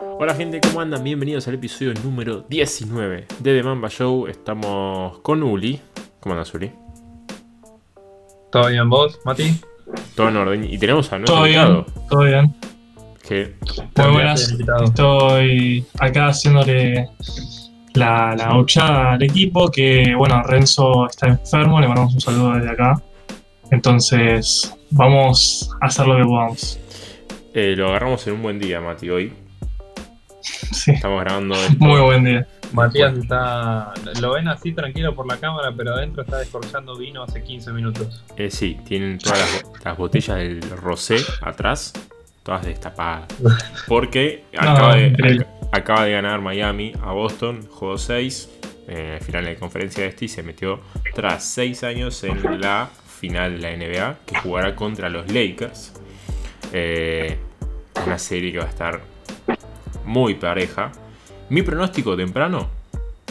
Hola gente, ¿cómo andan? Bienvenidos al episodio número 19 de The Mamba Show. Estamos con Uli. ¿Cómo andas, Uli? ¿Todo bien vos, Mati? Todo en orden. Y tenemos a nuestro Todo bien, invitado. todo bien. Que Muy buenas. Estoy acá haciéndole la, la gauchada al equipo. Que bueno, Renzo está enfermo, le mandamos un saludo desde acá. Entonces, vamos a hacer lo que podamos. eh, lo agarramos en un buen día, Mati, hoy. Sí, Estamos grabando esto. muy buen día. Matías está. Lo ven así tranquilo por la cámara, pero adentro está descorchando vino hace 15 minutos. Eh, sí, tienen todas las, bo- las botellas del rosé atrás, todas destapadas. Porque No, acaba, de, acaba de ganar Miami a Boston, juego 6, en el final de conferencia de este y se metió tras 6 años en la final de la NBA, que jugará contra los Lakers. Eh, una serie que va a estar muy pareja. Mi pronóstico temprano,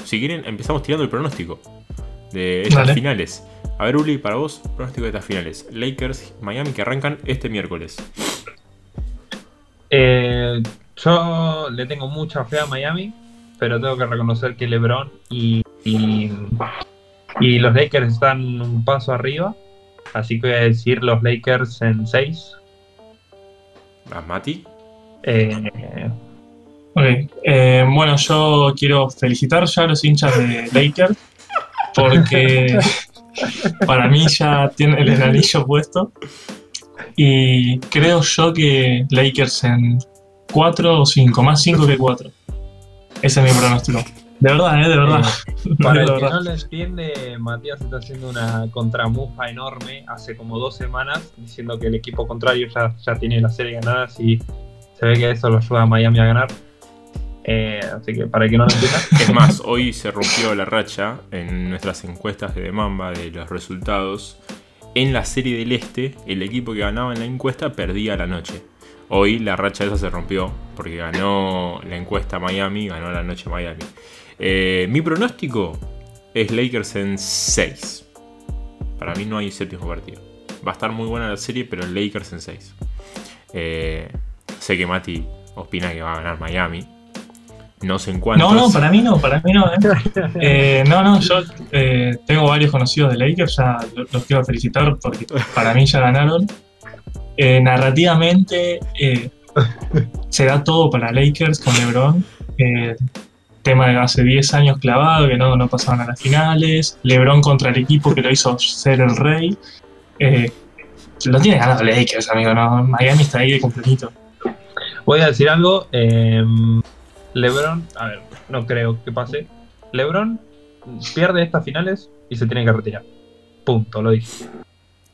si quieren, empezamos tirando el pronóstico de estas finales. A ver, Uli, para vos, pronóstico de estas finales. Lakers, Miami, que arrancan este miércoles. Eh, yo le tengo mucha fe a Miami, pero tengo que reconocer que LeBron y, y, y los Lakers están un paso arriba. Así que voy a decir los Lakers en 6. ¿A Mati? Eh, Ok, eh, bueno, yo quiero felicitar ya a los hinchas de Lakers porque para mí ya tienen el anillo puesto y creo yo que Lakers en 4 o 5, más 5 que 4. Ese es mi pronóstico. De verdad, ¿eh? De verdad. Para De el que no lo entiende, Matías está haciendo una contramufa enorme hace como dos semanas, diciendo que el equipo contrario ya, ya tiene la serie ganada y se ve que eso lo ayuda a Miami a ganar. Eh, así que para que no lo Es más, hoy se rompió la racha en nuestras encuestas de Mamba de los resultados. En la serie del Este, el equipo que ganaba en la encuesta perdía la noche. Hoy la racha esa se rompió porque ganó la encuesta Miami, ganó la noche Miami. Eh, mi pronóstico es Lakers en 6. Para mí no hay séptimo partido. Va a estar muy buena la serie, pero Lakers en 6. Eh, sé que Mati opina que va a ganar Miami. No sé en cuántos. No, no, para mí no, para mí no. ¿eh? Eh, no, no, yo eh, tengo varios conocidos de Lakers, ya lo- los quiero felicitar porque para mí ya ganaron. Eh, narrativamente eh, se da todo para Lakers con LeBron. Eh, tema de hace 10 años clavado, que no, no pasaban a las finales. LeBron contra el equipo que lo hizo ser el rey. Eh, lo tiene ganado Lakers, amigo, ¿no? Miami está ahí de completito. voy a decir algo. LeBron, a ver, no creo que pase. LeBron pierde estas finales y se tiene que retirar. Punto, lo dije.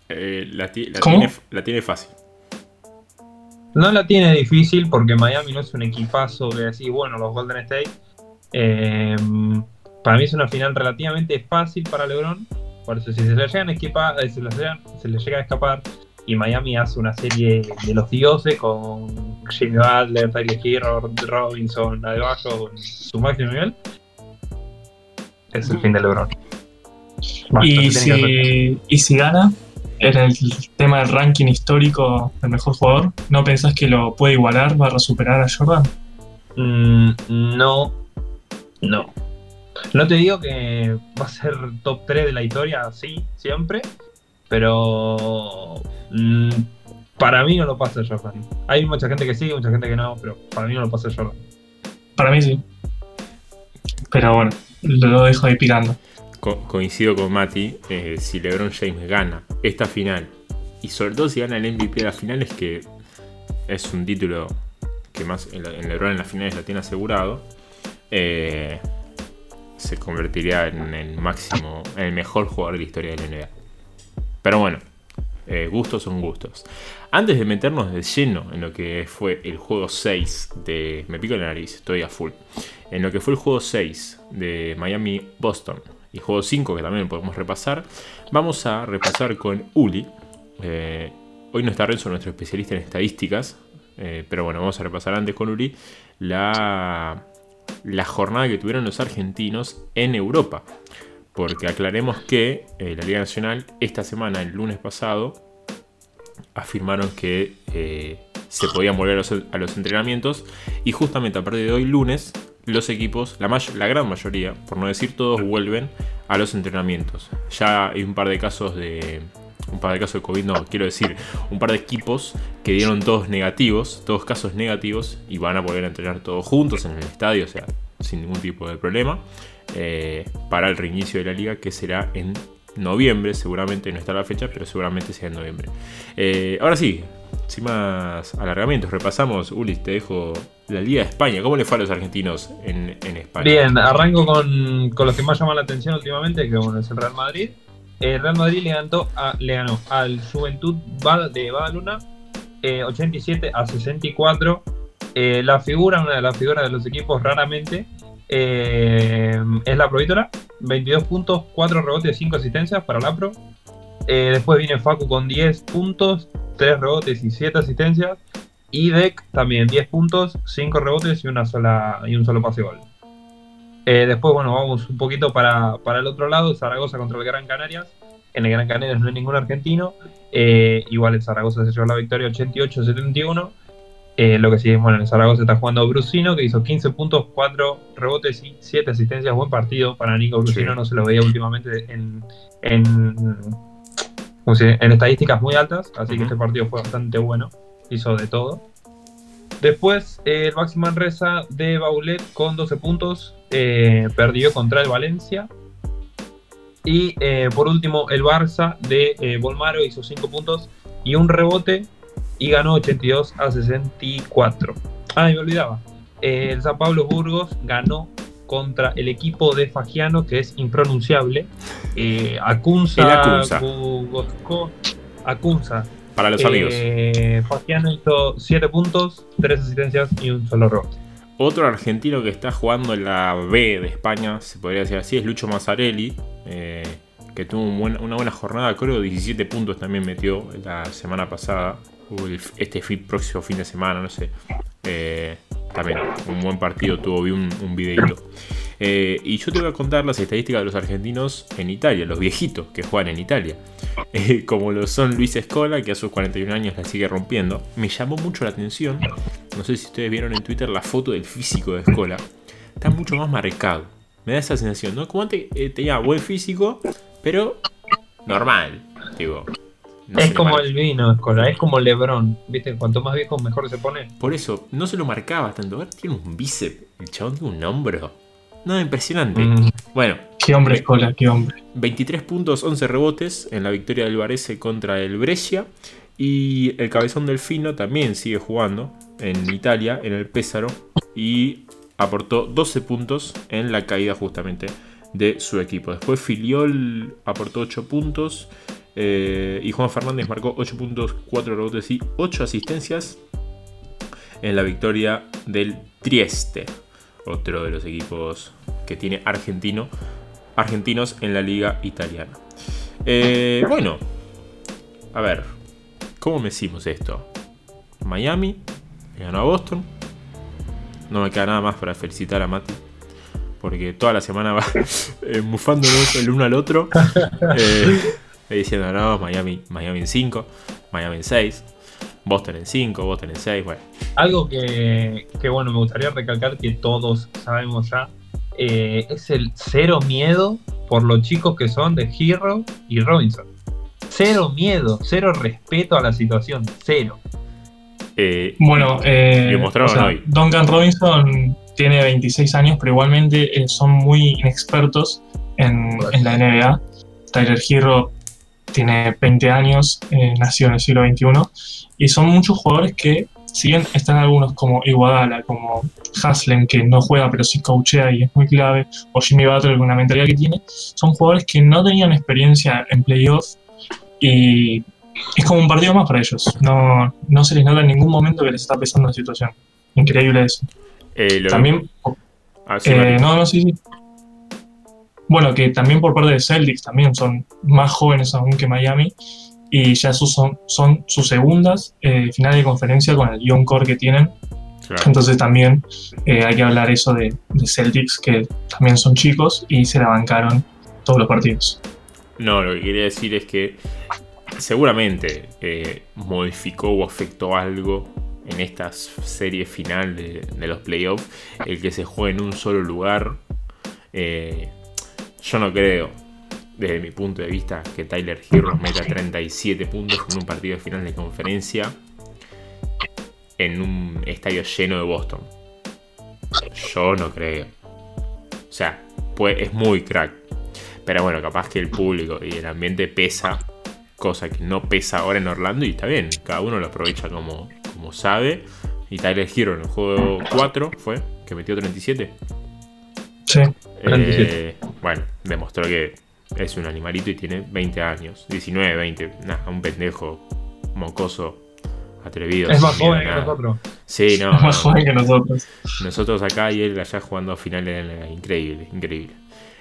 Eh, la, ti- la ¿Cómo? tiene, la tiene fácil. No la tiene difícil porque Miami no es un equipazo que decís, bueno, los Golden State. eh, para mí es una final relativamente fácil para LeBron. Por eso, si se le llegan a escapar, eh, se le llegan- se le llega a escapar y Miami hace una serie de los dioses con Jimmy Butler, Tyler Hero, Robinson, Adebayo, con su máximo nivel, es el fin de LeBron. Basta, Y si, y si gana en el tema del ranking histórico del mejor jugador, ¿no pensás que lo puede igualar, va a superar a Jordan? Mm, no, no. No te digo que va a ser top 3 de la historia, sí, siempre, pero mm, para mí no lo pasa Jordan. Hay mucha gente que sí, mucha gente que no, pero para mí no lo pasa Jordan. Para mí sí. Pero bueno, lo dejo ahí picando. Co- coincido con Mati. eh, si LeBron James gana esta final, y sobre todo si gana el MVP de las finales, que es un título que más en, la- en LeBron en las finales lo tiene asegurado, eh, se convertiría en el máximo, en el mejor jugador de la historia de la NBA. Pero bueno, eh, gustos son gustos. Antes de meternos de lleno en lo que fue el juego 6 de. Me pico la nariz, estoy a full. En lo que fue el juego 6 de Miami-Boston y juego 5, que también podemos repasar, vamos a repasar con Uli. Eh, hoy no está Renzo, nuestro especialista en estadísticas, eh, pero bueno, vamos a repasar antes con Uli la, la jornada que tuvieron los argentinos en Europa. Porque aclaremos que eh, la Liga Nacional esta semana, el lunes pasado, afirmaron que eh, se podían volver a los, entrenamientos. Y justamente a partir de hoy, lunes, los equipos, la, la gran mayoría, por no decir todos, vuelven a los entrenamientos. Ya hay un par de casos de, un par de casos de COVID, no, quiero decir, un par de equipos que dieron todos negativos, todos casos negativos, y van a poder entrenar todos juntos en el estadio, o sea, sin ningún tipo de problema, eh, para el reinicio de la liga que será en noviembre, seguramente no está la fecha, pero seguramente sea en noviembre. Eh, ahora sí, sin más alargamientos, repasamos, Ulis, te dejo la Liga de España. ¿Cómo le fue a los argentinos en, España? Bien, arranco con, con los que más llaman la atención últimamente, que bueno, es el Real Madrid. El Real Madrid le ganó, al Juventud de Badaluna 87 eh, a 64. Eh, la figura, una de las figuras de los equipos raramente, eh, es la Provítora. 22 puntos, 4 rebotes, 5 asistencias para la Pro. después viene Facu con 10 puntos, 3 rebotes y 7 asistencias. Y Deck también 10 puntos, 5 rebotes y, una sola, y un solo pase gol. Eh, después, bueno, vamos un poquito para, el otro lado, Zaragoza contra el Gran Canarias. En el Gran Canarias no hay ningún argentino. Eh, igual el Zaragoza se llevó la victoria 88-71. Eh, lo que sí, bueno, en Zaragoza está jugando Brusino, que hizo 15 puntos, 4 rebotes y 7 asistencias. Buen partido para Nico Brusino, no se lo veía últimamente en, en, en estadísticas muy altas, así que este partido fue bastante bueno. Hizo de todo. Después, el Maxi Manresa de Baulet con 12 puntos, eh, perdió contra el Valencia. Y eh, por último, el Barça de eh, Bolmaro hizo 5 puntos y un rebote y ganó 82 a 64. Ah, me olvidaba. el San Pablo Burgos ganó contra el equipo de Fagiano, que es impronunciable. Acunza, Acunza. Para los amigos. Fagiano hizo 7 puntos, 3 asistencias y un solo rebote. Otro argentino que está jugando en la B de España, se podría decir así, es Lucho Mazzarelli, eh, que tuvo una buena jornada, creo 17 puntos también metió la semana pasada, este próximo fin de semana, no sé. Eh, también un buen partido tuvo, vi un, un videito. Eh, y yo te voy a contar las estadísticas de los argentinos en Italia, los viejitos que juegan en Italia. Eh, como lo son Luis Escola, que a sus 41 años la sigue rompiendo. Me llamó mucho la atención, no sé si ustedes vieron en Twitter la foto del físico de Escola. Está mucho más marcado. Me da esa sensación, ¿no? Como antes eh, tenía buen físico, pero normal. Digo, es como el vino, Escola, es como Lebron. ¿Viste? Cuanto más viejo, mejor se pone. Por eso, no se lo marcaba tanto. Ahora tiene un bíceps, el chabón tiene un hombro. No, impresionante. Mm. Bueno. Qué hombre, Escola, qué hombre. 23 puntos, 11 rebotes en la victoria del Varese contra el Brescia. Y el cabezón del Fino también sigue jugando en Italia, en el Pésaro. Y aportó 12 puntos en la caída justamente de su equipo. Después Filiol aportó 8 puntos. Eh, y Juan Fernández marcó 8 puntos, 4 rebotes y 8 asistencias en la victoria del Trieste otro de los equipos que tiene argentino, argentinos en la liga italiana. Eh, bueno, a ver, ¿cómo me decimos esto? Miami ganó a Boston. No me queda nada más para felicitar a Mati. Porque toda la semana va eh, mufándonos el uno al otro. Eh, diciendo, no, Miami, Miami en 5, Miami en 6. Boston en 5, Boston en 6, bueno. Algo que, bueno, me gustaría recalcar que todos sabemos ya, eh, es el cero miedo por los chicos que son de Hero y Robinson. Cero miedo, cero respeto a la situación, cero. Eh, bueno, eh, Duncan Robinson tiene 26 años, pero igualmente eh, son muy inexpertos en, en, la NBA. Tyler Hero tiene 20 años, nació en el siglo XXI y son muchos jugadores que, si bien están algunos como Iguadala, como Haslem, que no juega pero sí coachea y es muy clave, o Jimmy Butler con la mentalidad que tiene, son jugadores que no tenían experiencia en playoffs y es como un partido más para ellos. No, no se les nota en ningún momento que les está pesando la situación. Increíble eso. Eh, también. Ah, eh, no, no, sí, sí. Bueno, que también por parte de Celtics también son más jóvenes aún que Miami y ya son, son sus segundas eh, finales de conferencia con el Young Core que tienen. Entonces también eh, hay que hablar eso de, Celtics, que también son chicos y se la bancaron todos los partidos. No, lo que quería decir es que seguramente eh, modificó o afectó algo en esta serie final de, los playoffs, el que se juegue en un solo lugar. Eh, yo no creo, desde mi punto de vista, que Tyler Heroes meta 37 puntos en un partido de final de conferencia en un estadio lleno de Boston. Yo no creo. O sea, pues, es muy crack. Pero bueno, capaz que el público y el ambiente pesa, cosa que no pesa ahora en Orlando y está bien, cada uno lo aprovecha como, como sabe. Y Tyler Hero en el juego 4 fue, que metió 37. Sí, eh, bueno, demostró que es un animalito y tiene 20 años, 19, 20, nada, un pendejo mocoso atrevido. Es más joven que nosotros. Sí, no. Es más joven que nosotros. Nosotros acá y él allá jugando a finales, increíble, increíble.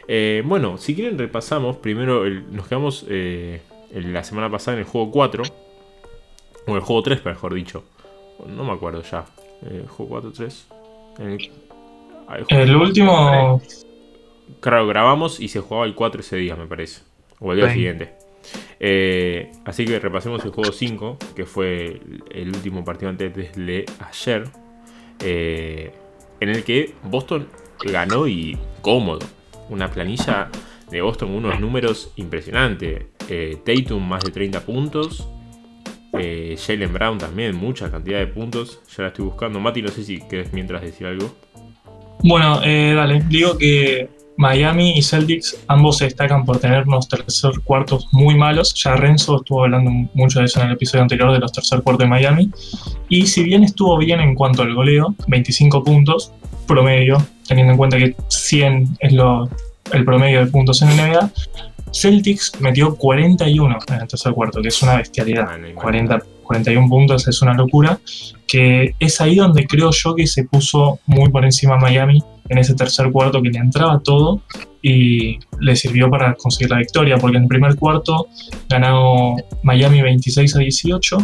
Eh, bueno, si quieren repasamos, primero nos quedamos eh, la semana pasada en el juego 4, o el juego 3, mejor dicho. No me acuerdo ya. El eh, juego 4, 3. El, último... Claro, grabamos y se jugaba el 4 ese día, me parece. O el día siguiente. así que repasemos el juego 5, que fue el último partido antes de ayer. en el que Boston ganó y cómodo una planilla de Boston con unos números impresionantes. Eh, Tatum más de 30 puntos. Eh, Jalen Brown también, mucha cantidad de puntos. Ya la estoy buscando. Mati, no sé si querés mientras decir algo. Bueno, eh, dale. Digo que Miami y Celtics ambos se destacan por tener unos tercer cuartos muy malos. Ya Renzo estuvo hablando mucho de eso en el episodio anterior de los tercer cuartos de Miami. Y si bien estuvo bien en cuanto al goleo, 25 puntos promedio, teniendo en cuenta que 100 es lo, el promedio de puntos en la NBA, Celtics metió 41 en el tercer cuarto, que es una bestialidad. 40, 41 puntos es una locura, que es ahí donde creo yo que se puso muy por encima Miami en ese tercer cuarto que le entraba todo y le sirvió para conseguir la victoria, porque en el primer cuarto ganó Miami 26 a 18,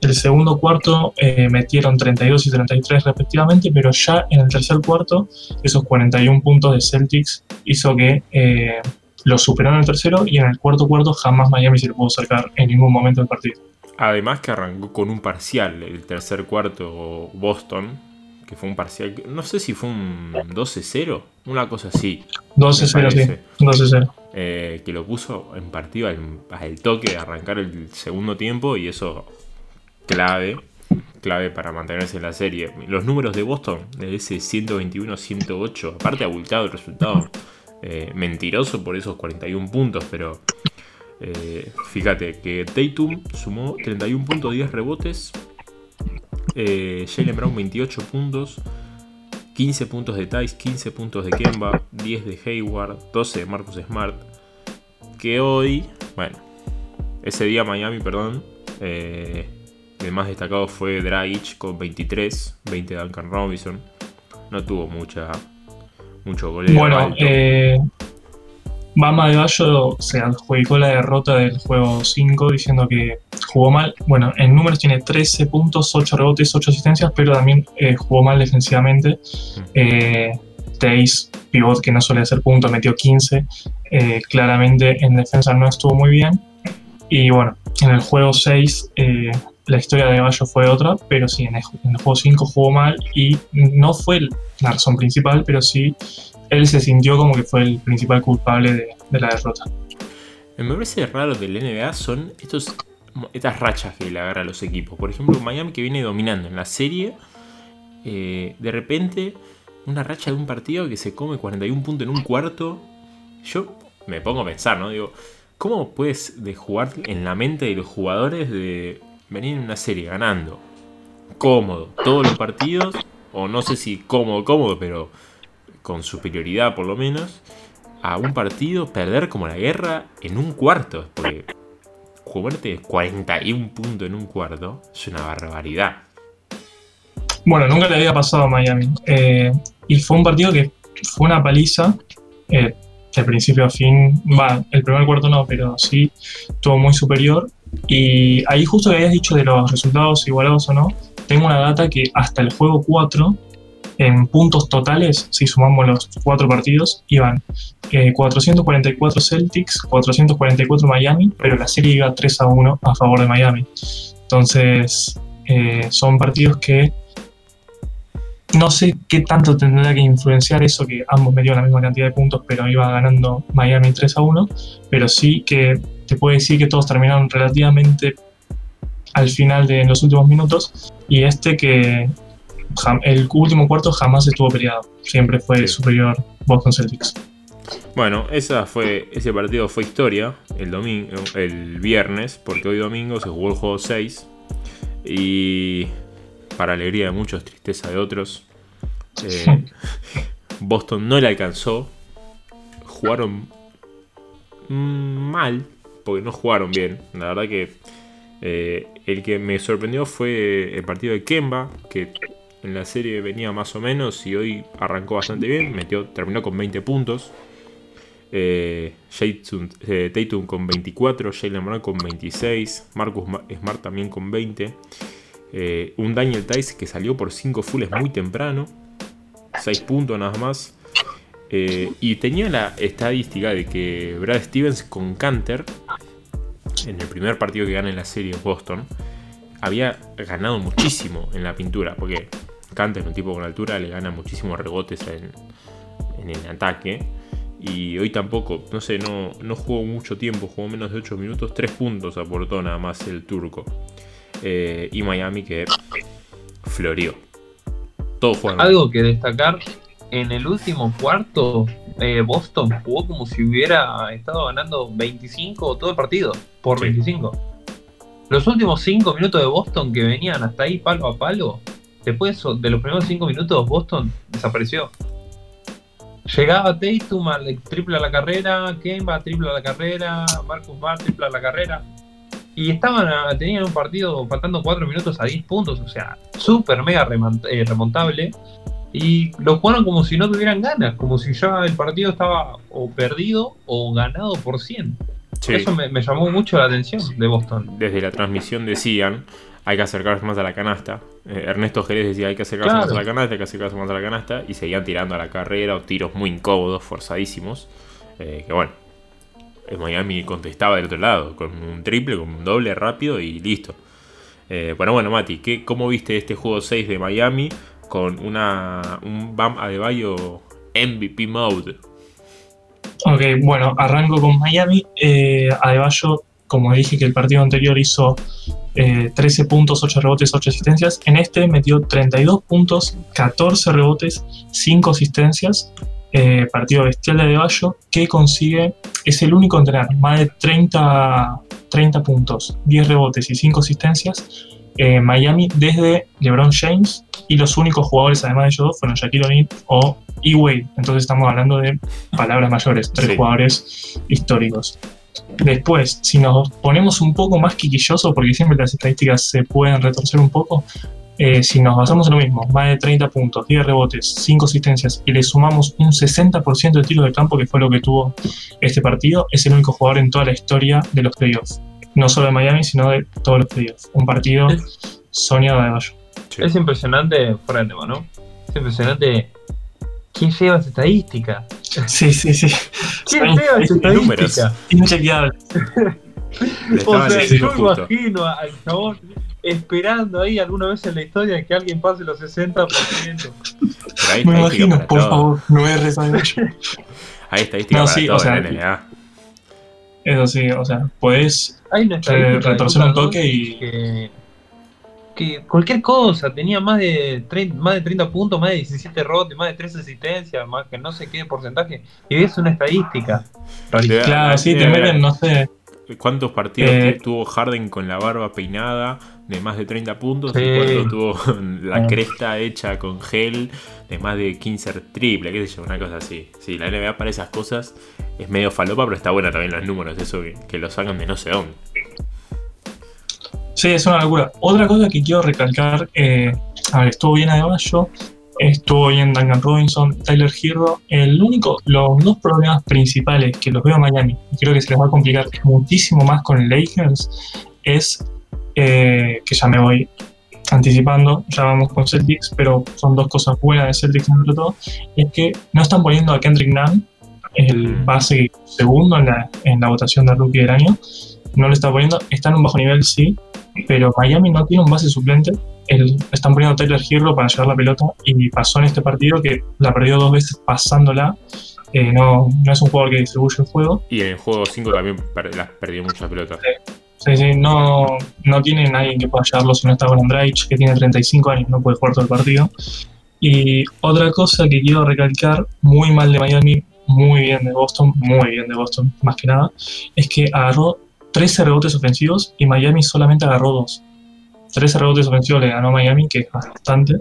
el segundo cuarto eh, metieron 32 y 33 respectivamente, pero ya en el tercer cuarto esos 41 puntos de Celtics hizo que eh, lo superó en el tercero y en el cuarto cuarto jamás Miami se le pudo acercar en ningún momento del partido. Además que arrancó con un parcial el tercer cuarto Boston, que fue un parcial, no sé si fue un 12-0, una cosa así. 12-0, sí, 12-0. Eh, que lo puso en partido al, al, toque de arrancar el segundo tiempo y eso clave, clave para mantenerse en la serie. Los números de Boston, de ese 121-108, aparte abultado el resultado, eh, mentiroso por esos 41 puntos, pero eh, fíjate que Tatum sumó 31 puntos, 10 rebotes, eh, Jalen Brown 28 puntos, 15 puntos de Tice, 15 puntos de Kemba, 10 de Hayward, 12 de Marcus Smart, que hoy, bueno, ese día Miami, perdón, eh, el más destacado fue Dragic con 23, 20 de Duncan Robinson. No tuvo mucha, mucho goleo. Bueno, eh, Bama de Bayo se adjudicó la derrota del juego 5 diciendo que jugó mal. Bueno, en números tiene 13 puntos, 8 rebotes, 8 asistencias, pero también eh, jugó mal defensivamente. Eh, pivot que no suele hacer puntos, metió 15. Eh, claramente en defensa no estuvo muy bien. Y bueno, en el juego 6 la historia de Bayo fue otra, pero sí, en el, juego 5 jugó mal y no fue la razón principal, pero sí él se sintió como que fue el principal culpable de, la derrota. Me parece raro del NBA son estos, estas rachas que le agarra a los equipos. Por ejemplo, Miami que viene dominando en la serie, eh, de repente una racha de un partido que se come 41 puntos en un cuarto. Yo me pongo a pensar, ¿no? Digo, ¿cómo puedes de jugar en la mente de los jugadores de venir en una serie ganando cómodo todos los partidos, o no sé si cómodo, cómodo, pero con superioridad por lo menos, a un partido perder como la guerra en un cuarto, porque jugarte 41 puntos en un cuarto es una barbaridad. Bueno, nunca le había pasado a Miami. Eh, y fue un partido que fue una paliza. Eh, de principio a fin, va, el primer cuarto no, pero sí, estuvo muy superior. Y ahí justo que habías dicho de los resultados igualados o no, tengo una data que hasta el juego 4, en puntos totales, si sumamos los cuatro partidos, iban 444 eh, Celtics, 444 Miami, pero la serie iba 3 a 1 a favor de Miami. Entonces, eh, son partidos que no sé qué tanto tendrá que influenciar eso, que ambos metieron la misma cantidad de puntos, pero iba ganando Miami 3 a 1, pero sí que te puedo decir que todos terminaron relativamente al final de los últimos minutos y este que el último cuarto jamás estuvo peleado, siempre fue superior Boston Celtics. Bueno, esa fue, ese partido fue historia el, domingo, el viernes, porque hoy domingo se jugó el juego 6 y para alegría de muchos, tristeza de otros, eh, Boston no le alcanzó, jugaron mal, porque no jugaron bien, la verdad que eh, el que me sorprendió fue el partido de Kemba, que en la serie venía más o menos y hoy arrancó bastante bien, metió, terminó con 20 puntos. Eh, eh, Tatum, con 24, Jalen Brown con 26, Marcus Smart también con 20. un Daniel Tice que salió por 5 fulls muy temprano, 6 puntos nada más. y tenía la estadística de que Brad Stevens con Canter en el primer partido que gana en la serie Boston, había ganado muchísimo en la pintura, porque Canter, un tipo con altura, le gana muchísimos rebotes en, el ataque. Y hoy tampoco, no sé, no, no jugó mucho tiempo, jugó menos de 8 minutos, 3 puntos aportó nada más el turco. Eh, y Miami que floreó. Todo jugando. Algo que destacar, en el último cuarto, eh, Boston jugó como si hubiera estado ganando 25 todo el partido por 25. Los últimos 5 minutos de Boston que venían hasta ahí palo a palo, después de los primeros 5 minutos Boston desapareció. Llegaba Tatum al triple a la carrera, Kemba triple a la carrera, Marcus Bar triple a la carrera. Y estaban tenían un partido faltando 4 minutos a 10 puntos, o sea, súper mega eh, remontable. Y lo jugaron como si no tuvieran ganas, como si ya el partido estaba o perdido o ganado por 100. Eso me, llamó mucho la atención de Boston. Desde la transmisión decían, hay que acercarse más a la canasta. Eh, Ernesto Jerez decía, hay que acercarse más a la canasta, hay que acercarse más a la canasta. Y seguían tirando a la carrera o tiros muy incómodos, forzadísimos. Eh, que bueno, el Miami contestaba del otro lado, con un triple, con un doble rápido y listo. Eh, bueno, bueno, Mati, ¿qué, ¿cómo viste este juego 6 de Miami con una, un Bam Adebayo MVP mode? Ok, bueno, arranco con Miami. Adebayo, como dije que el partido anterior hizo 13 eh, puntos, 8 rebotes, 8 asistencias. En este metió 32 puntos, 14 rebotes, 5 asistencias. Eh, partido bestial de Adebayo que consigue, es el único en tener más de 30, 30 puntos, 10 rebotes y 5 asistencias. Eh, Miami desde LeBron James y los únicos jugadores además de ellos dos fueron Shaquille O'Neal o y Wade. Entonces estamos hablando de palabras mayores, tres jugadores históricos. Después, si nos ponemos un poco más quiquilloso, porque siempre las estadísticas se pueden retorcer un poco, eh, si nos basamos en lo mismo, más de 30 puntos, 10 rebotes, 5 asistencias y le sumamos un 60% de tiros de campo, que fue lo que tuvo este partido, es el único jugador en toda la historia de los playoffs. No solo de Miami, sino de todos los playoffs. Un partido soñado de Bayo. Es impresionante, fuera de tema, ¿no? Es impresionante ¿Quién lleva esa estadística? Sí, sí, sí. ¿Quién lleva esa estadística? Inchequeable. o sea, yo imagino al chabón esperando ahí alguna vez en la historia que alguien pase los 60%. Me imagino, por favor, no es mucho. Hay estadística no, para sí, todo o sea, en NBA. Eso sí, o sea, puedes eh, retorcer un toque y que cualquier cosa, tenía más de 30, más de 30 puntos, más de 17 rotes, más de 3 asistencias, más que no sé qué porcentaje, y es una estadística. Claro, sí, te meten, no sé. ¿Cuántos partidos eh, tuvo Harden con la barba peinada de más de 30 puntos? ¿Y cuántos tuvo la cresta hecha con gel de más de 15 triple? ¿Qué sé yo? Una cosa así. Sí, la NBA para esas cosas es medio falopa, pero está buena también los números, eso que, que lo sacan de no sé dónde. Sí, es una locura. Otra cosa que quiero recalcar, eh, a ver, estuvo bien Adebayo, estuvo bien Duncan Robinson, Tyler Hero. El único, los dos problemas principales que los veo en Miami, y creo que se les va a complicar muchísimo más con Lakers, es eh, que ya me voy anticipando, ya vamos con Celtics, pero son dos cosas buenas de Celtics entre todo, es que no están poniendo a Kendrick Nunn, el base segundo en la, en la votación de rookie del año, no le está poniendo, está en un bajo nivel, sí, pero Miami no tiene un base suplente. El, están poniendo a Tyler Hero para llevar la pelota y pasó en este partido que la perdió dos veces pasándola. Eh, no, no es un jugador que distribuye el juego. Y en el juego 5 también per las perdió muchas pelotas. Sí, sí, no, no tiene nadie que pueda llevarlo si no está con Andraich, que tiene 35 años, no puede jugar todo el partido. Y otra cosa que quiero recalcar, muy mal de Miami, muy bien de Boston, muy bien de Boston, más que nada, es que agarró 13 rebotes ofensivos y Miami solamente agarró 2. 13 rebotes ofensivos le ganó Miami, que es bastante.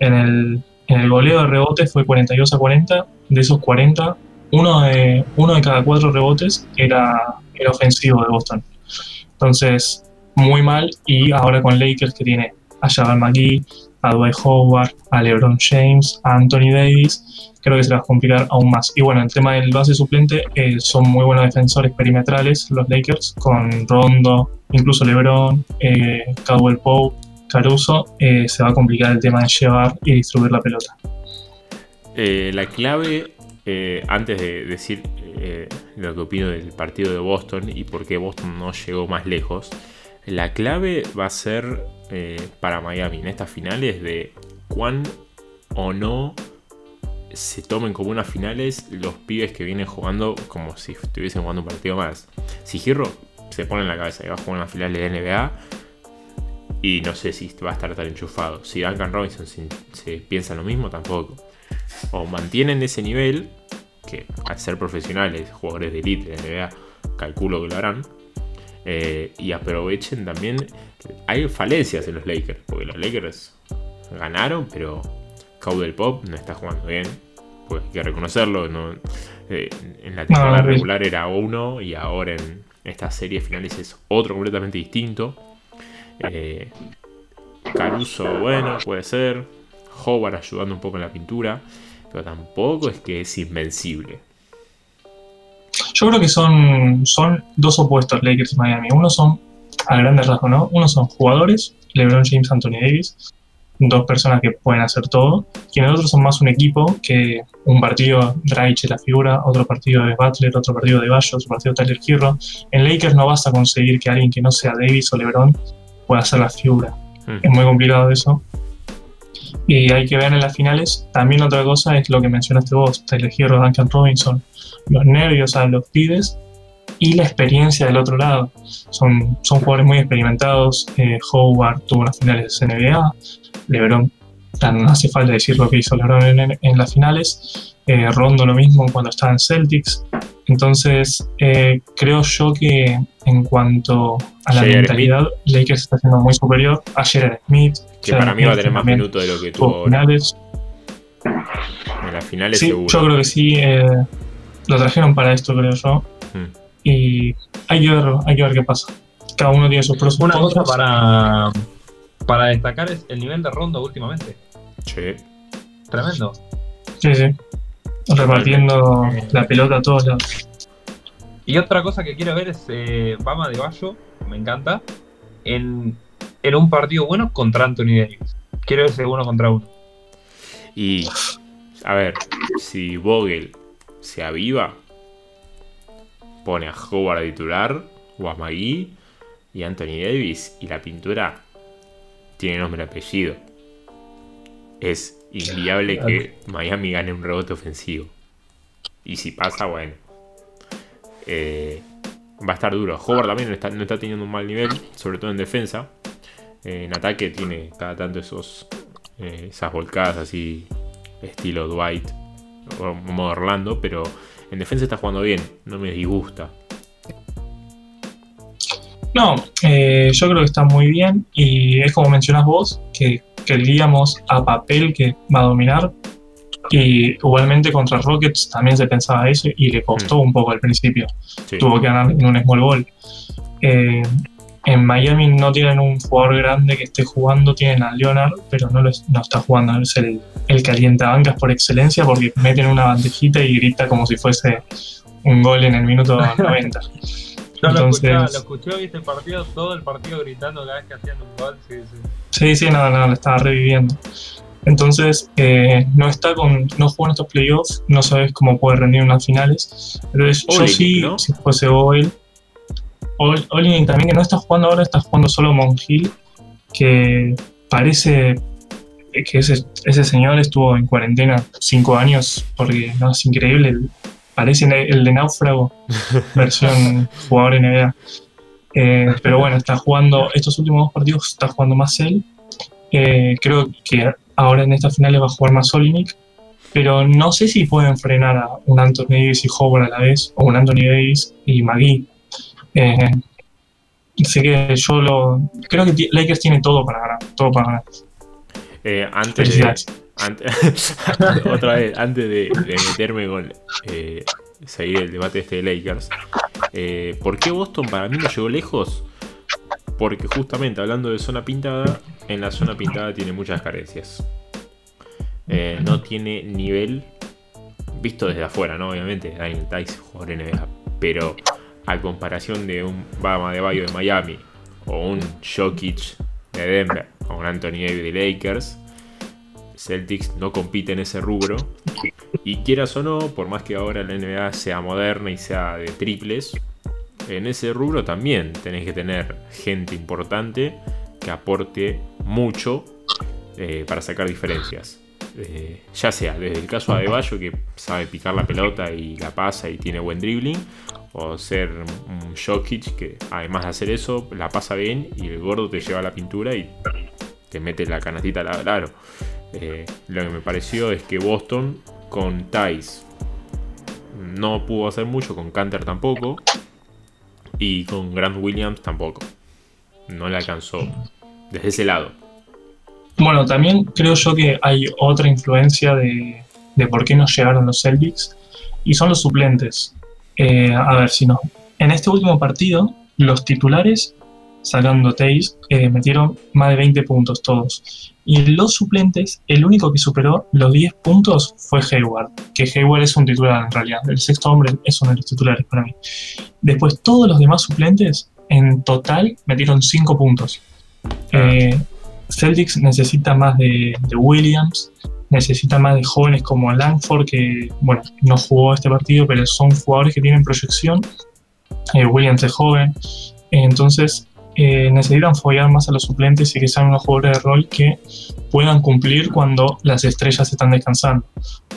En el, en el goleo de rebotes fue 42 a 40. De esos 40, uno de, uno de cada cuatro rebotes era, era ofensivo de Boston. Entonces, muy mal. Y ahora con Lakers que tiene a Jabal McGee, a Dwight Howard, a LeBron James, a Anthony Davis, creo que se les va a complicar aún más. Y bueno, el tema del base suplente, eh, son muy buenos defensores perimetrales los Lakers, con Rondo, incluso LeBron, eh, Caldwell Pope, Caruso, eh, se va a complicar el tema de llevar y distribuir la pelota. Eh, la clave, antes de decir lo que opino del partido de Boston y por qué Boston no llegó más lejos, la clave va a ser para Miami en estas finales de cuán o no se tomen como unas finales los pibes que vienen jugando como si estuviesen jugando un partido más. Si Giro se pone en la cabeza que va a jugar una final de NBA y no sé si va a estar tan enchufado. Si Duncan Robinson se, piensa lo mismo, tampoco. O mantienen ese nivel, que al ser profesionales, jugadores de elite de NBA, calculo que lo harán. Eh, y aprovechen también. Hay falencias en los Lakers, porque los Lakers ganaron, pero Caudel Pop no está jugando bien. Pues hay que reconocerlo. Eh, en la temporada regular era uno y ahora en estas series finales es otro completamente distinto. Eh, Caruso, bueno, puede ser. Howard ayudando un poco en la pintura. Pero tampoco es que es invencible. Yo creo que son, son dos opuestos Lakers y Miami. Uno son, a grandes rasgos, ¿no? Uno son jugadores, LeBron James, Anthony Davis dos personas que pueden hacer todo, y en el otro son más un equipo que un partido Draich es la figura, otro partido de Butler, otro partido de Bayo, otro partido de Tyler Hero. En Lakers no vas a conseguir que alguien que no sea Davis o LeBron pueda hacer la figura. Hmm. Es muy complicado eso. Y hay que ver en las finales. También otra cosa es lo que mencionaste vos, Tyler Hero, Duncan Robinson, los nervios a los pibes y la experiencia del otro lado. Son, son jugadores muy experimentados. Eh, Howard tuvo unas finales de NBA, LeBron, no hace falta decir lo que hizo LeBron en, las finales. Eh, Rondo lo mismo cuando estaba en Celtics. Entonces, eh, creo yo que en cuanto a la mentalidad, Lakers está siendo muy superior a Jared Smith. Que para mí va a tener más minutos de lo que tuvo. Finales. En las finales sí, seguro. Yo creo que sí. Eh, lo trajeron para esto, creo yo. Hmm. Y hay que, ver, hay que ver qué pasa. Cada uno tiene sus pros. Una cosa para para destacar es el nivel de Rondo últimamente. Sí. Tremendo. Sí, sí. Repartiendo la pelota a todos lados. Y otra cosa que quiero ver es eh, Bama de Bayo, me encanta, en, en, un partido bueno contra Anthony Davis. Quiero ese uno contra uno. Y, a ver, si Vogel se aviva, pone a Howard a titular, o a Magui y Anthony Davis, y la pintura tiene nombre y apellido. Es inviable que Miami gane un rebote ofensivo. Y si pasa, bueno. Eh, va a estar duro. Howard también no está, no está, teniendo un mal nivel, sobre todo en defensa. Eh, en ataque tiene cada tanto esos eh, esas volcadas así, estilo Dwight o modo Orlando, pero en defensa está jugando bien, no me disgusta. No, eh, yo creo que está muy bien y es como mencionas vos, que queríamos a papel que va a dominar y igualmente contra Rockets también se pensaba eso y le costó mm. un poco al principio. Tuvo que ganar en un small ball. Eh, en Miami no tienen un jugador grande que esté jugando, tienen a Leonard, pero no, lo no está jugando. Es el, el calientabancas por excelencia porque meten una bandejita y grita como si fuese un gol en el minuto 90. Yo lo escuchaba, lo escuché, viste el partido, todo el partido gritando cada vez que hacían un gol, sí, sí. Sí, sí, nada, nada, lo estaba reviviendo. Entonces, eh, no está con, no jugó en estos playoffs, no sabes cómo puede rendir en las finales. Entonces, yo sí, si fuese Boyle, Olinick también, que no está jugando ahora, está jugando solo Monhill, que parece que ese, ese señor estuvo en cuarentena cinco años, porque no es increíble, parece el de Náufrago, versión jugador NBA. Eh, pero bueno, está jugando, estos últimos dos partidos está jugando más él. Eh, creo que ahora en estas finales va a jugar más Olinick, pero no sé si pueden frenar a un Anthony Davis y Howard a la vez, o un Anthony Davis y McGee. Eh, así que yo lo. Creo que Lakers tiene todo para ganar. Todo para ganar. Eh, antes, de, otra vez, antes de, meterme con eh, seguir el debate este de Lakers, eh, ¿por qué Boston para mí no llegó lejos? Porque justamente hablando de zona pintada, en la zona pintada tiene muchas carencias. Eh, no tiene nivel visto desde afuera, ¿no? Obviamente, Daniel Tice jugador NBA, pero a comparación de un Bama de Bayo de Miami o un Jokic de Denver o un Anthony Davis de Lakers, Celtics no compite en ese rubro. Y quieras o no, por más que ahora la NBA sea moderna y sea de triples, en ese rubro también tenés que tener gente importante que aporte mucho eh, para sacar diferencias. Eh, ya sea desde el caso de Adebayo que sabe picar la pelota y la pasa y tiene buen dribbling, o ser un Jokic que además de hacer eso la pasa bien y el gordo te lleva la pintura y te mete la canastita al aro. Eh, lo que me pareció es que Boston con Tice no pudo hacer mucho, con Canter tampoco y con Grant Williams tampoco. No le alcanzó desde ese lado. Bueno, también creo yo que hay otra influencia de, por qué no llegaron los Celtics y son los suplentes. Eh, a ver si no. En este último partido, los titulares, sacando Taze, eh, metieron más de 20 puntos todos. Y los suplentes, el único que superó los 10 puntos fue Hayward, que Hayward es un titular en realidad. El sexto hombre es uno de los titulares para mí. Después, todos los demás suplentes, en total, metieron 5 puntos. Eh, Celtics necesita más de, Williams, necesita más de jóvenes como Langford, que bueno, no jugó este partido, pero son jugadores que tienen proyección. Eh, Williams es joven, entonces eh, necesitan follar más a los suplentes y que sean unos jugadores de rol que puedan cumplir cuando las estrellas están descansando.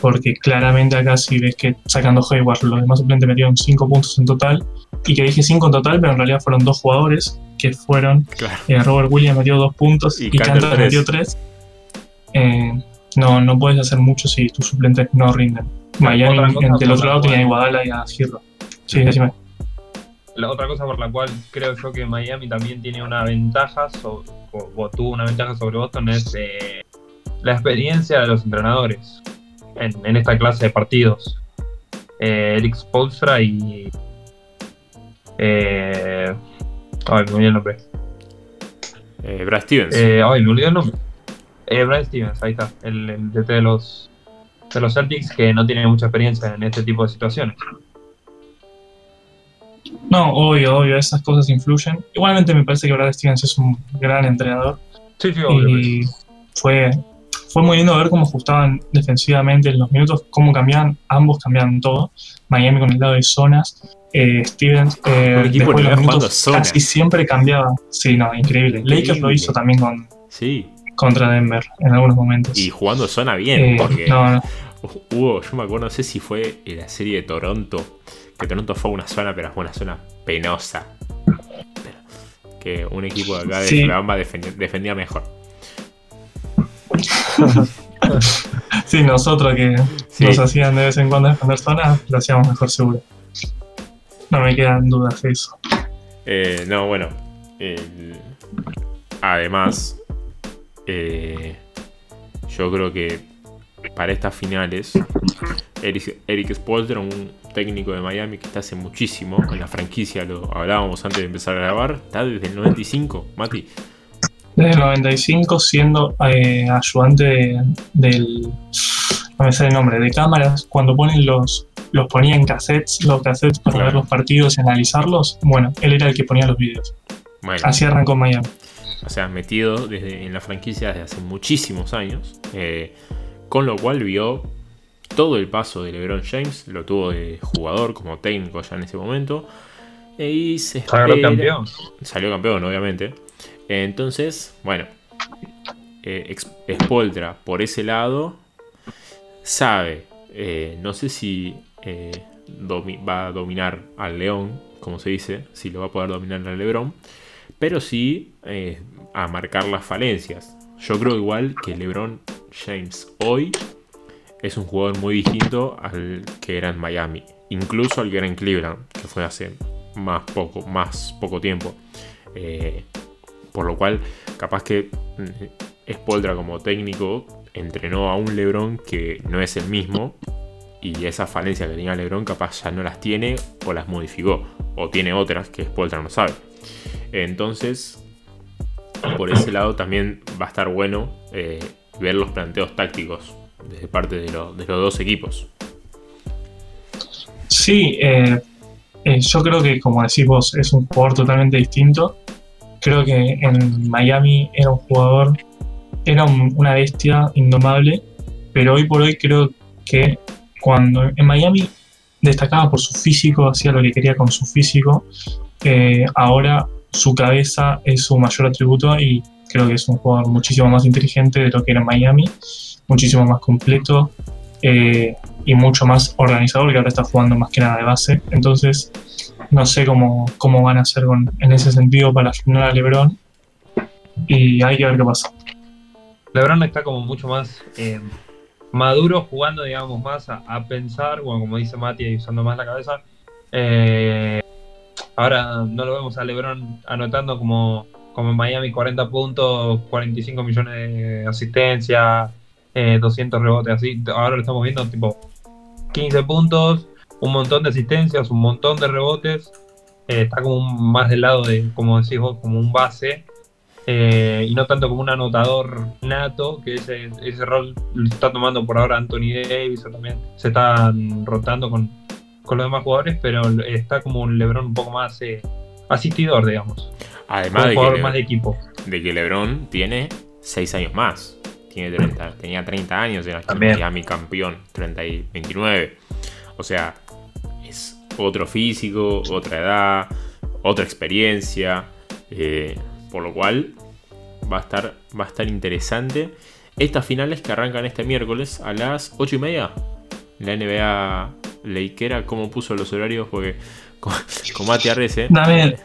Porque claramente acá si ves que sacando Hayward los demás suplentes metieron 5 puntos en total, y que dije 5 en total, pero en realidad fueron dos jugadores, que fueron eh, Robert Williams metió 2 puntos y, y Cantor metió 3. Eh, no, no puedes hacer mucho si tus suplentes no rinden. Miami del otro lado tenía a Iguadala y a Girro. Sí, decime. La otra cosa por la cual creo yo que Miami también tiene una ventaja, o, tuvo una ventaja sobre Boston, es eh, la experiencia de los entrenadores en, esta clase de partidos. Eric Spolstra y eh, ay, me olvidé el nombre. Eh, Brad Stevens. Eh, ay, me olvidé el nombre. Eh, Brad Stevens, ahí está. El, el DT de los, de los Celtics que no tiene mucha experiencia en este tipo de situaciones. No, obvio, obvio, esas cosas influyen. Igualmente me parece que Brad Stevens es un gran entrenador. Sí, sí, obvio. Y fue, fue muy lindo ver cómo ajustaban defensivamente en los minutos, cómo cambiaban, ambos cambiaban todo. Miami con el lado de zonas eh, Stevens eh, después los minutos casi siempre cambiaba. Sí, no, increíble. Lakers lo hizo también con sí. contra Denver en algunos momentos. Y jugando zona bien, eh, porque hubo, yo me acuerdo, no sé si fue en la serie de Toronto, que Toronto fue una zona, pero fue una zona penosa. que un equipo de acá de sí. defendía, mejor. sí, nosotros que nos hacían de vez en cuando defender zona, lo hacíamos mejor seguro. No me quedan dudas de eso. Eh, no, bueno. además, eh, yo creo que para estas finales, Eric, Eric Spolter, un técnico de Miami que está hace muchísimo en la franquicia, lo hablábamos antes de empezar a grabar, está desde el 95, Mati. Desde el 95 siendo eh, ayudante del, no me sale el nombre, de cámaras, cuando ponen los los ponía en cassettes, los cassettes para ver los partidos y analizarlos. Bueno, él era el que ponía los videos. Así arrancó Miami. O sea, metido desde, en la franquicia desde hace muchísimos años. Eh, con lo cual vio todo el paso de LeBron James. Lo tuvo de jugador como técnico ya en ese momento. Y se Salió campeón. Salió campeón, obviamente. Entonces, bueno, eh, Spoltra por ese lado sabe, eh, no sé si eh, va a dominar al León, como se dice, si lo va a poder dominar al Lebron, pero sí eh, a marcar las falencias. Yo creo igual que LeBron James hoy es un jugador muy distinto al que era en Miami, incluso al que era en Cleveland, que fue hace más poco, más poco tiempo. Eh, por lo cual, capaz que mm, Spoldra como técnico entrenó a un LeBron que no es el mismo y esas falencias que tenía LeBron capaz ya no las tiene o las modificó o tiene otras que Spoldra no sabe. Entonces, por ese lado también va a estar bueno eh, ver los planteos tácticos de parte de, lo- de los dos equipos. Sí, eh, eh, yo creo que, como decís vos, es un jugador totalmente distinto. Creo que en Miami era un jugador, era un- una bestia indomable, pero hoy por hoy creo que cuando en Miami destacaba por su físico, hacía lo que quería con su físico, eh, ahora su cabeza es su mayor atributo y creo que es un jugador muchísimo más inteligente de lo que era en Miami, muchísimo más completo. eh, y mucho más organizador, que ahora está jugando más que nada de base. Entonces, no sé cómo, cómo van a hacer con, en ese sentido para frenar a LeBron. Y hay que ver qué pasa. LeBron está como mucho más eh, maduro, jugando, digamos, más a, a pensar, bueno, como dice Mati, usando más la cabeza. Eh, ahora no lo vemos a LeBron anotando como, como en Miami 40 puntos, 45 millones de asistencia, eh, 200 rebotes, así. Ahora lo estamos viendo tipo 15 puntos, un montón de asistencias, un montón de rebotes. Eh, está como un- más del lado de, como decís vos, como un base. Eh, y no tanto como un anotador nato, que ese, ese rol lo está tomando por ahora Anthony Davis, o también se están rotando con, con los demás jugadores, pero está como un LeBron un poco más eh, asistidor, digamos. Además un de que, más de equipo. de que LeBron tiene 6 años más. Tiene 30, tenía 30 años, era. Miami campeón, 30 y 29. O sea, es otro físico, otra edad, otra experiencia. eh, por lo cual va a estar, va a estar interesante. Estas finales que arrancan este miércoles a las 8 y media. La NBA Leikera, ¿cómo puso los horarios? Porque con, con Mati Arrece. Dame,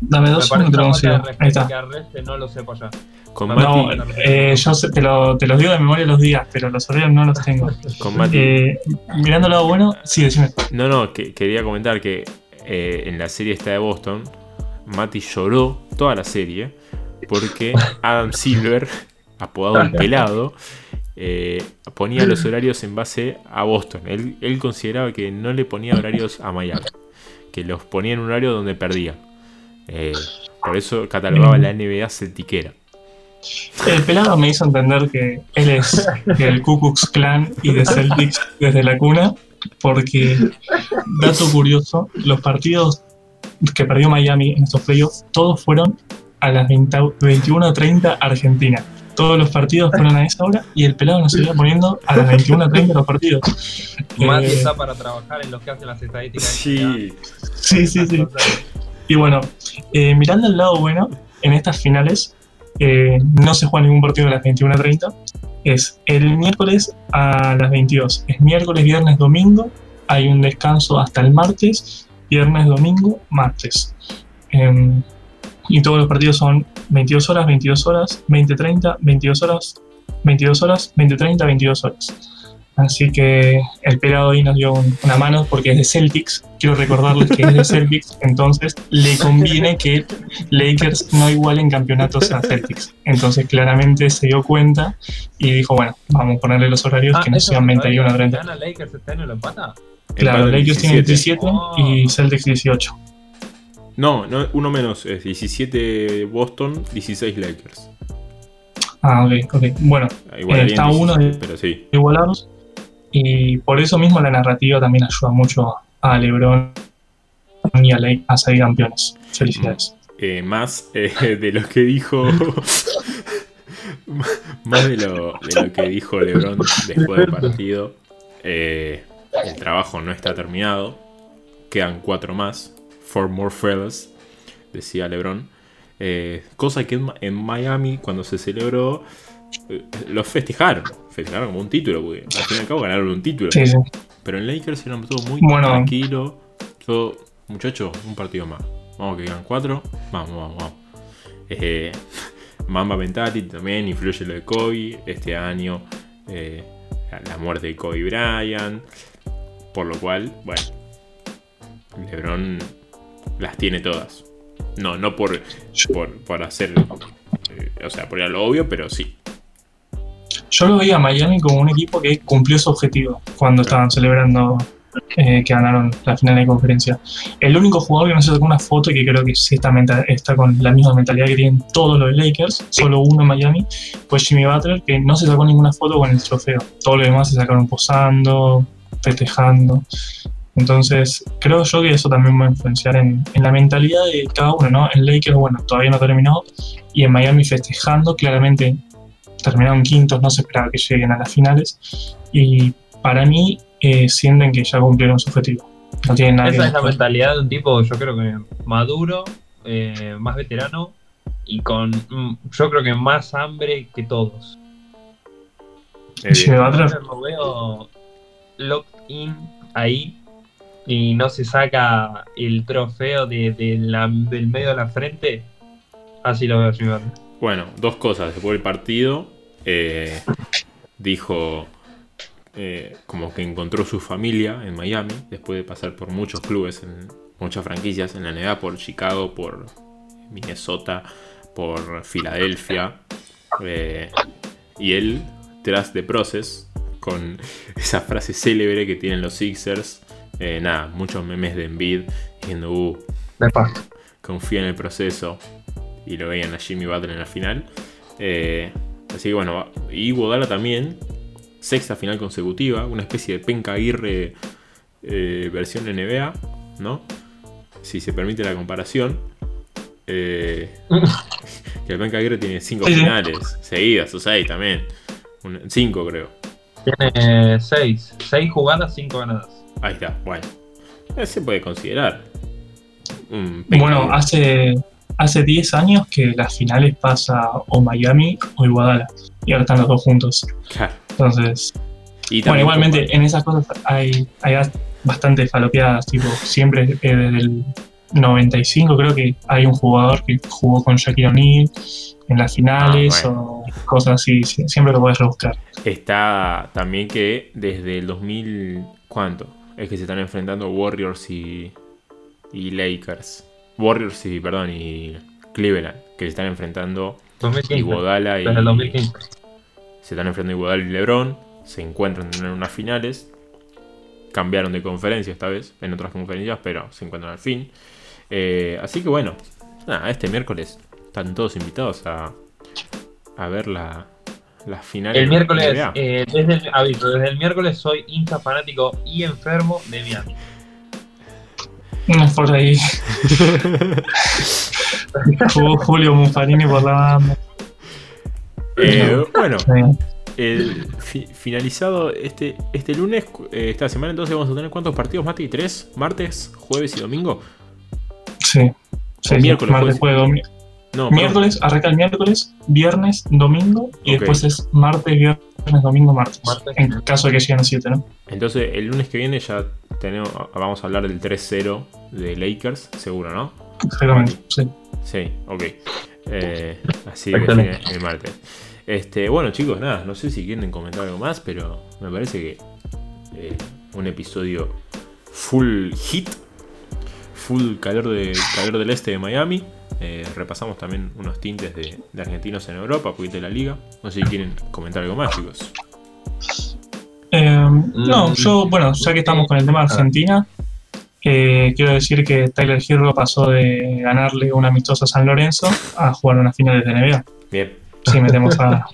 dame Me dos segundos, lo. Ahí está. que no lo sepa ya. Con No, Mati, No, eh, yo te, lo, te los digo de memoria los días, pero los horarios no los tengo. con Mati. Eh, mirando el lado bueno, sí, decime. No, no, que, quería comentar que eh, en la serie esta de Boston, Mati lloró toda la serie porque Adam Silver, apodado el pelado, eh, ponía los horarios en base a Boston. Él, él consideraba que no le ponía horarios a Miami, que los ponía en un horario donde perdía. Eh, por eso catalogaba la NBA celtiquera. El pelado me hizo entender que él es del Ku Klux Klan y de Celtics desde la cuna, porque, dato curioso, los partidos que perdió Miami en estos playoffs, todos fueron a las 20 21.30 Argentina. Todos los partidos fueron a esa hora y el pelado nos seguía poniendo a las 21.30 los partidos. Mati Eh, está para trabajar en los que hacen las estadísticas. Sí, sí, sí, sí. Y bueno, eh, mirando el lado bueno, en estas finales eh, no se juega ningún partido a las 21.30. Es el miércoles a las 22. Es miércoles, viernes, domingo. Hay un descanso hasta el martes. Viernes, domingo, martes. Em, y todos los partidos son 22 horas, 22 horas, 20.30, 22 horas, 22 horas, 20.30, 22 horas. Así que el pelado ahí nos dio un- una mano porque es de Celtics. Quiero recordarles que es de Celtics, entonces le conviene que Lakers no igualen campeonatos a Celtics. Entonces claramente se dio cuenta y dijo, bueno, vamos a ponerle los horarios Ah, que no sean no 21 a sabía. 30. ¿Gana Lakers este año lo empata? Claro, Lakers tienen 17. 17 y Celtics 18. No, no, uno menos. Es 17 Boston, 16 Lakers. Ah, ok, ok. Bueno, Igual está uno de- pero sí. igualados. Y por eso mismo la narrativa también ayuda mucho a LeBron y a Lakers a ser campeones. Felicidades. Eh, más eh, de lo que dijo. más de lo, de lo que dijo LeBron después del partido. Eh, el trabajo no está terminado. Quedan cuatro más. for more fellas, decía LeBron. Eh, cosa que en, Miami, cuando se celebró, eh, los festejaron. Festejaron como un título, porque al fin y al cabo ganaron un título. Pero en Lakers era todo muy tranquilo. Todo, muchachos, un partido más. Vamos que quedan cuatro. Vamos, vamos, vamos. Eh, Mamba Mentality también influye lo de Kobe este año. Eh, la, muerte de Kobe Bryant. Por lo cual, bueno, LeBron las tiene todas. No, no por, por, hacer, eh, o sea, por ir a lo obvio, pero sí. Yo lo veía a Miami como un equipo que cumplió su objetivo cuando estaban celebrando eh, que ganaron la final de conferencia. El único jugador que no se sacó una foto y que creo que sí está, está con la misma mentalidad que tienen todos los Lakers, solo uno en Miami, fue Jimmy Butler, que no se sacó ninguna foto con el trofeo. Todos los demás se sacaron posando, festejando. Entonces, creo yo que eso también va a influenciar en, la mentalidad de cada uno, ¿no? En Lakers, bueno, todavía no terminó, y en Miami festejando, claramente terminaron quintos, no se esperaba que lleguen a las finales, y para mí eh, sienten que ya cumplieron su objetivo. No tienen nada Esa es la mentalidad de un tipo, yo creo que maduro, eh, más veterano, y con, mm, yo creo que más hambre que todos. Eh, lo veo locked in ahí y no se saca el trofeo de, del medio de la frente, así lo veo Jimmy Bueno, dos cosas. Después del partido, eh, dijo eh, como que encontró su familia en Miami, después de pasar por muchos clubes, en muchas franquicias en la NBA, por Chicago, por Minnesota, por Filadelfia. Eh, y él, tras de Process, con esa frase célebre que tienen los Sixers, eh, nada, muchos memes de Embiid diciendo, uh, confía en el proceso. Y lo veían a Jimmy Butler en la final. Eh, así que bueno, y Godala también, sexta final consecutiva, una especie de Penca Aguirre eh, versión NBA, ¿no? Si se permite la comparación. que el Penca Aguirre tiene cinco finales seguidas, o seis también. cinco creo. Tiene seis. Seis jugadas, cinco ganadas. Ahí está, bueno. Se puede considerar. bueno, hace, hace 10 años que las finales pasa o Miami o Iguadala. Y ahora están los dos juntos. Claro. Entonces. bueno, igualmente en esas cosas hay, hay bastante falopeadas. Tipo, siempre desde el 95 creo que hay un jugador que jugó con Shaquille O'Neal en las finales ah, o cosas así. Siempre lo puedes rebuscar. Está también que desde el 2000. ¿Cuánto? es que se están enfrentando Warriors y, y Lakers. Warriors y, perdón, y Cleveland, que se están enfrentando 2015, Iguodala y... Desde el 2015. Se están enfrentando Iguodala y LeBron, se encuentran en unas finales. Cambiaron de conferencia esta vez, en otras conferencias, pero se encuentran al fin. Eh, así que bueno, nada, este miércoles están todos invitados a, a ver la, las finales. El miércoles, eh, desde, el, desde el miércoles soy hincha fanático y enfermo de Miami. No es por ahí. Jugó Julio Muffarini por la banda. Eh, bueno, finalizado este, este lunes, eh, esta semana, entonces vamos a tener cuántos partidos, Mati? ¿Tres? ¿Martes, jueves y domingo? Sí. sí miércoles, martes, jueves, domingo miércoles, arranca el miércoles, viernes, domingo y después es martes, viernes, domingo, martes. en caso de que lleguen a 7, ¿no? Entonces el lunes que viene ya tenemos, vamos a hablar del 3-0 de Lakers, seguro, ¿no? Exactamente, sí. Sí, ok. Eh, así que el martes. Este, bueno chicos, nada, no sé si quieren comentar algo más, pero me parece que eh, un episodio full hit, full calor, de, calor del este de Miami. Eh, repasamos también unos tintes de, argentinos en Europa, poquito de la liga. No sé si quieren comentar algo más, chicos. Em, no, mm. yo, bueno, ya que estamos con el tema de Argentina, eh, quiero decir que Tyler Hero pasó de ganarle una amistosa a San Lorenzo a jugar una final de NBA. Bien. Sí, metemos al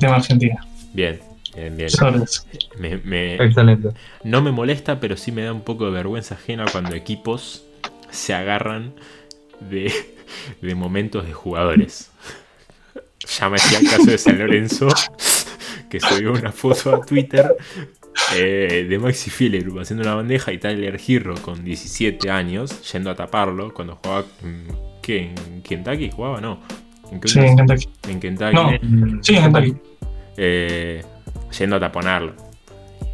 tema Argentina. Bien, bien, bien. Excelente. No me molesta, pero sí me da un poco de vergüenza ajena cuando equipos se agarran de de momentos de jugadores. Ya me hacía el caso de San Lorenzo, que subió una foto a Twitter eh, de Maxi Filler haciendo una bandeja y Tyler Hero con 17 años yendo a taparlo cuando jugaba. ¿Qué? ¿En Kentucky jugaba? No. ¿En sí, en Kentucky. En Kentucky. No, sí, en Kentucky. Eh, yendo a taponarlo.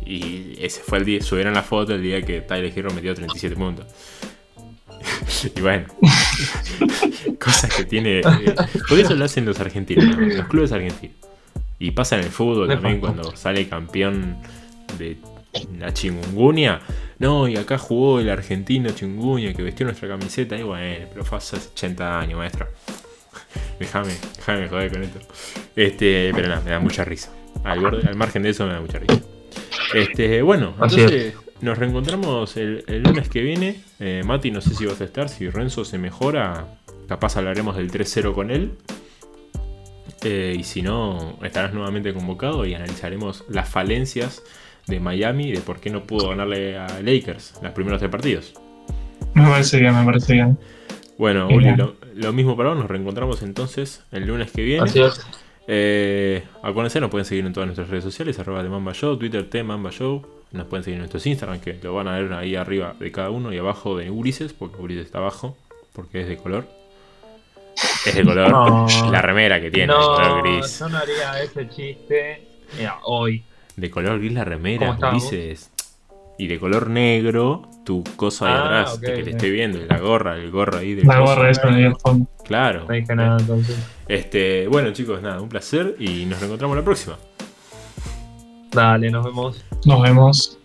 Y ese fue el día, subieron la foto el día que Tyler Hero metió 37 puntos. y bueno, cosas que tiene. Eh, por eso lo hacen los argentinos, los clubes argentinos. Y pasa en el fútbol también cuando sale campeón de la chingunguña. No, y acá jugó el argentino chingunguña que vestió nuestra camiseta. Y bueno, pero fue hace 80 años, maestro. déjame, déjame joder con esto. Este, pero nada, me da mucha risa. Al, borde, al margen de eso me da mucha risa. Este, bueno, entonces nos reencontramos el, lunes que viene. Eh, Mati, no sé si vas a estar. Si Renzo se mejora, capaz hablaremos del 3-0 con él. Eh, y si no, estarás nuevamente convocado y analizaremos las falencias de Miami y de por qué no pudo ganarle a Lakers los primeros tres partidos. Me parece bien, me parece bien. Bueno, Uli, lo, mismo para vos. Nos reencontramos entonces el lunes que viene. Es. Eh, acuérdense, nos pueden seguir en todas nuestras redes sociales, arroba de Mamba Show, Twitter T Mamba Show. Nos pueden seguir en nuestros Instagram, que lo van a ver ahí arriba de cada uno y abajo de Ulises, porque Ulises está abajo, porque es de color. Es de color. La remera que tiene, de color gris. Yo no haría ese chiste. Mira, hoy. De color gris la remera, Ulises. Y de color negro, tu cosa ahí Ah, atrás, ok, que te esté viendo, la gorra, el gorro ahí del La coso. gorra esta de fondo. Claro. No dije nada entonces. Este, bueno chicos, nada, un placer y nos reencontramos la próxima. Dale, nos vemos. Nos vemos.